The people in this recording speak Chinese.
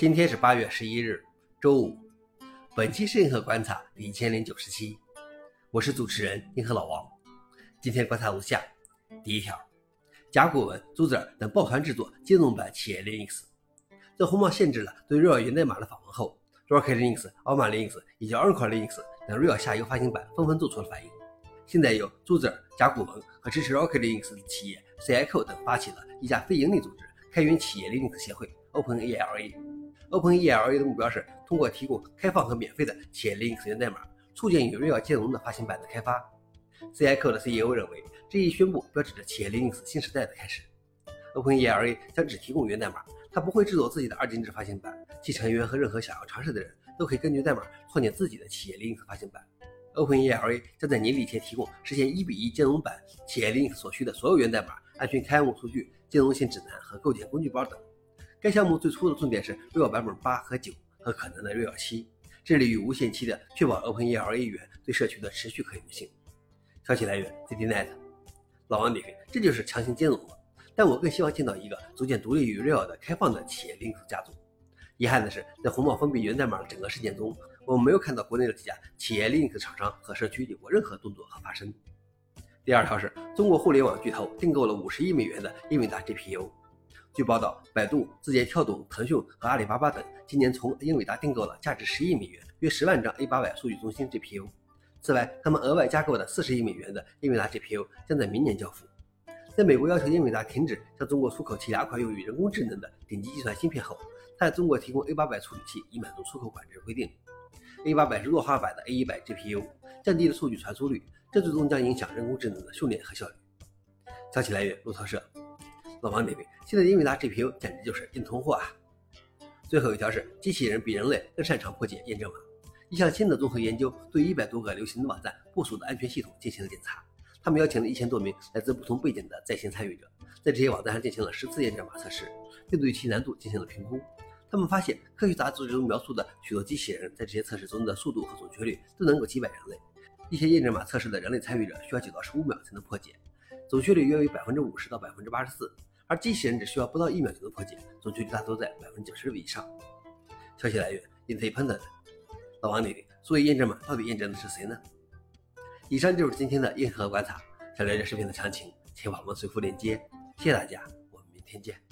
今天是八月十一日，周五。本期是银河观察第一千零九十七，我是主持人银河老王。今天观察如下：第一条，甲骨文、组字等抱团制作金融版企业 Linux。在红帽限制了对 r a l 源代码的访问后，Rocket Linux、a l m a Linux 以及 Oracle Linux 等 r a l 下游发行版纷纷做出了反应。现在有组字、甲骨文和支持 Rocket Linux 的企业 c i c o 等发起了一家非营利组织——开源企业 Linux 协会 （OpenALA）。OpenELA 的目标是通过提供开放和免费的企业 Linux 源代码，促进与 r a l 兼容的发行版的开发。CIQ 的 CEO 认为，这一宣布标志着企业 Linux 新时代的开始。OpenELA 将只提供源代码，它不会制作自己的二进制发行版，其成员和任何想要尝试的人都可以根据代码创建自己的企业 Linux 发行版。OpenELA 将在年底前提供实现一比一兼容版企业 Linux 所需的所有源代码、安全开幕数据、兼容性指南和构建工具包等。该项目最初的重点是 r a l 版本八和九和可能的 r a l 七，致力于无限期的确保 OpenELA 源对社区的持续可用性。消息来源 c d n e t。老王点评：这就是强行兼容了。但我更希望见到一个逐渐独立于 r a l 的开放的企业 Linux 家族。遗憾的是，在红帽封闭源代码的整个事件中，我们没有看到国内的几家企业 Linux 厂商和社区有过任何动作和发声。第二条是中国互联网巨头订购了五十亿美元的英伟达 GPU。据报道，百度、字节跳动、腾讯和阿里巴巴等今年从英伟达订购了价值十亿美元、约十万张 A800 数据中心 GPU。此外，他们额外加购的四十亿美元的英伟达 GPU 将在明年交付。在美国要求英伟达停止向中国出口其两款用于人工智能的顶级计算芯片后，它在中国提供 A800 处理器以满足出口管制规定。A800 是弱化版的 A100 GPU，降低了数据传输率，这最终将影响人工智能的训练和效率。消息来源：路透社。老王点评：现在英伟达 GPU 简直就是硬通货啊！最后一条是，机器人比人类更擅长破解验证码。一项新的综合研究对一百多个流行的网站部署的安全系统进行了检查。他们邀请了一千多名来自不同背景的在线参与者，在这些网站上进行了十次验证码测试，并对其难度进行了评估。他们发现，科学杂志中描述的许多机器人在这些测试中的速度和准确率都能够击败人类。一些验证码测试的人类参与者需要九到十五秒才能破解，准确率约为百分之五十到百分之八十四。而机器人只需要不到一秒就能破解，准确率大多在百分之九十六以上。消息来源：Independent。老王你：所以验证码到底验证的是谁呢？以上就是今天的硬核观察。想了解视频的详情，请访问随附链接。谢谢大家，我们明天见。